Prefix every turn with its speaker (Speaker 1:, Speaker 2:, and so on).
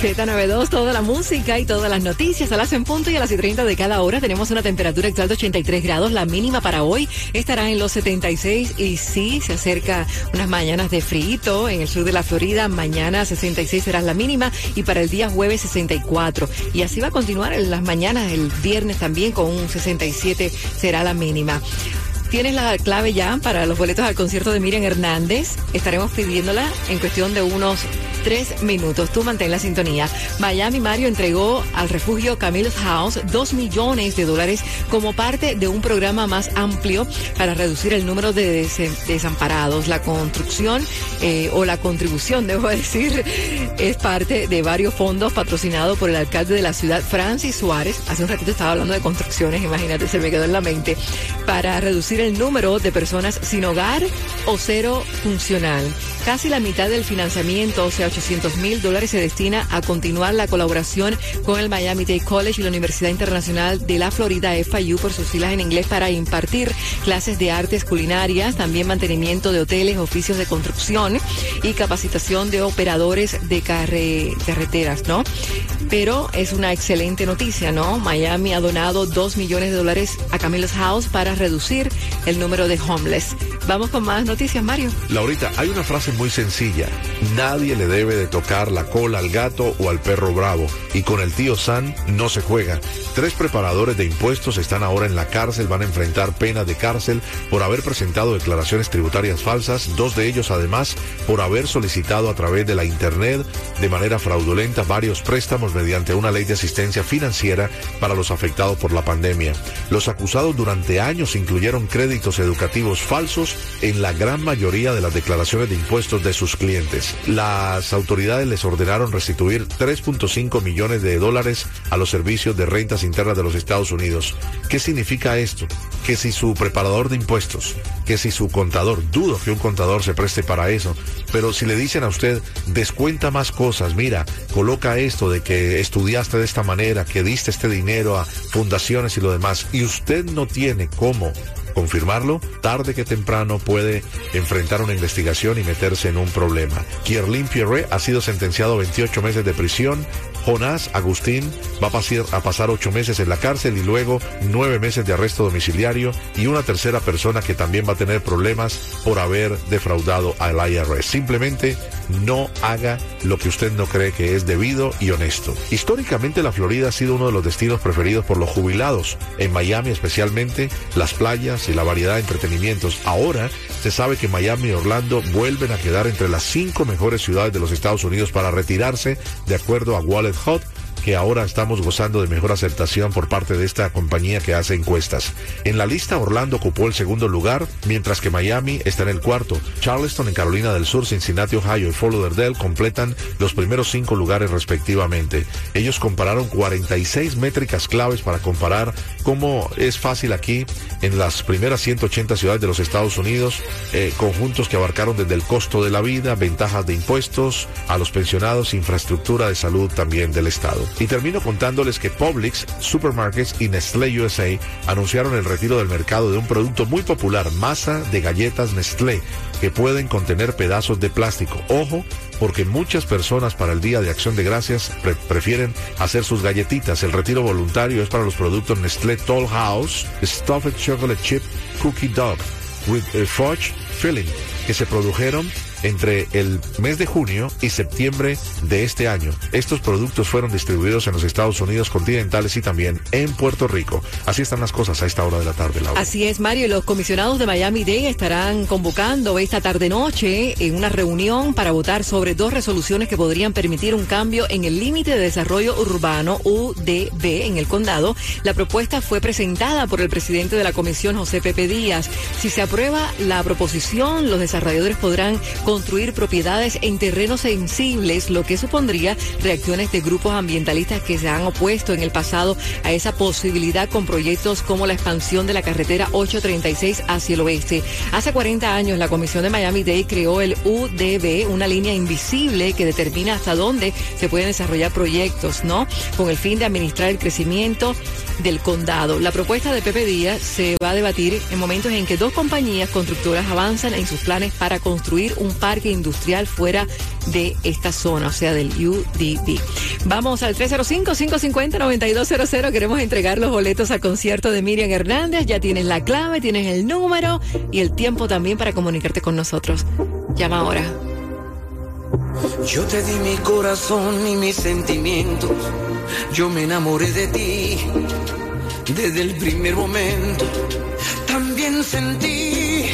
Speaker 1: Z92, toda la música y todas las noticias a las en punto y a las y 30 de cada hora. Tenemos una temperatura actual de 83 grados. La mínima para hoy estará en los 76 y sí, se acerca unas mañanas de frío en el sur de la Florida. Mañana 66 será la mínima y para el día jueves 64. Y así va a continuar en las mañanas, el viernes también con un 67 será la mínima. Tienes la clave ya para los boletos al concierto de Miriam Hernández. Estaremos pidiéndola en cuestión de unos tres minutos. Tú mantén la sintonía. Miami Mario entregó al refugio Camille's House dos millones de dólares como parte de un programa más amplio para reducir el número de desamparados. La construcción eh, o la contribución, debo decir, es parte de varios fondos patrocinados por el alcalde de la ciudad, Francis Suárez. Hace un ratito estaba hablando de construcciones, imagínate, se me quedó en la mente, para reducir el número de personas sin hogar o cero funcional. Casi la mitad del financiamiento, o sea, 800 mil dólares, se destina a continuar la colaboración con el Miami Dade College y la Universidad Internacional de la Florida, FIU, por sus filas en inglés, para impartir clases de artes culinarias, también mantenimiento de hoteles, oficios de construcción y capacitación de operadores de carreteras, ¿no? Pero es una excelente noticia, ¿no? Miami ha donado 2 millones de dólares a Camilo's House para reducir el número de homeless. Vamos con más noticias, Mario.
Speaker 2: Laurita, hay una frase muy sencilla. Nadie le debe de tocar la cola al gato o al perro bravo. Y con el tío San no se juega. Tres preparadores de impuestos están ahora en la cárcel, van a enfrentar pena de cárcel por haber presentado declaraciones tributarias falsas, dos de ellos además por haber solicitado a través de la Internet de manera fraudulenta varios préstamos mediante una ley de asistencia financiera para los afectados por la pandemia. Los acusados durante años incluyeron créditos educativos falsos en la gran mayoría de las declaraciones de impuestos de sus clientes. Las autoridades les ordenaron restituir 3.5 millones de dólares a los servicios de rentas internas de los Estados Unidos. ¿Qué significa esto? Que si su preparador de impuestos, que si su contador, dudo que un contador se preste para eso, pero si le dicen a usted, descuenta más cosas, mira, coloca esto de que estudiaste de esta manera, que diste este dinero a fundaciones y lo demás, y usted no tiene cómo confirmarlo, tarde que temprano puede enfrentar una investigación y meterse en un problema. Kierlin Pierre ha sido sentenciado a 28 meses de prisión. Jonás Agustín va a pasar, a pasar ocho meses en la cárcel y luego nueve meses de arresto domiciliario y una tercera persona que también va a tener problemas por haber defraudado al IRS. Simplemente no haga lo que usted no cree que es debido y honesto. Históricamente la Florida ha sido uno de los destinos preferidos por los jubilados. En Miami especialmente las playas y la variedad de entretenimientos. Ahora se sabe que Miami y Orlando vuelven a quedar entre las cinco mejores ciudades de los Estados Unidos para retirarse de acuerdo a Wallet Hot que ahora estamos gozando de mejor aceptación por parte de esta compañía que hace encuestas. En la lista Orlando ocupó el segundo lugar, mientras que Miami está en el cuarto. Charleston en Carolina del Sur, Cincinnati, Ohio y Fort Lauderdale completan los primeros cinco lugares respectivamente. Ellos compararon 46 métricas claves para comparar cómo es fácil aquí en las primeras 180 ciudades de los Estados Unidos, eh, conjuntos que abarcaron desde el costo de la vida, ventajas de impuestos, a los pensionados, infraestructura de salud también del Estado. Y termino contándoles que Publix, Supermarkets y Nestlé USA anunciaron el retiro del mercado de un producto muy popular, masa de galletas Nestlé, que pueden contener pedazos de plástico. Ojo, porque muchas personas para el Día de Acción de Gracias prefieren hacer sus galletitas. El retiro voluntario es para los productos Nestlé Toll House, Stuffed Chocolate Chip Cookie Dog, with a Fudge Filling, que se produjeron entre el mes de junio y septiembre de este año. Estos productos fueron distribuidos en los Estados Unidos continentales y también en Puerto Rico. Así están las cosas a esta hora de la tarde.
Speaker 1: Así es, Mario. Los comisionados de Miami Dade estarán convocando esta tarde-noche en una reunión para votar sobre dos resoluciones que podrían permitir un cambio en el límite de desarrollo urbano UDB en el condado. La propuesta fue presentada por el presidente de la comisión, José Pepe Díaz. Si se aprueba la proposición, los desarrolladores podrán construir propiedades en terrenos sensibles, lo que supondría reacciones de grupos ambientalistas que se han opuesto en el pasado a esa posibilidad con proyectos como la expansión de la carretera 836 hacia el oeste. Hace 40 años la Comisión de Miami-Dade creó el UDB, una línea invisible que determina hasta dónde se pueden desarrollar proyectos, ¿no? Con el fin de administrar el crecimiento del condado. La propuesta de Pepe Díaz se va a debatir en momentos en que dos compañías constructoras avanzan en sus planes para construir un parque industrial fuera de esta zona, o sea, del UDB. Vamos al 305-550-9200. Queremos entregar los boletos al concierto de Miriam Hernández. Ya tienes la clave, tienes el número y el tiempo también para comunicarte con nosotros. Llama ahora.
Speaker 3: Yo te di mi corazón y mis sentimientos. Yo me enamoré de ti desde el primer momento. También sentí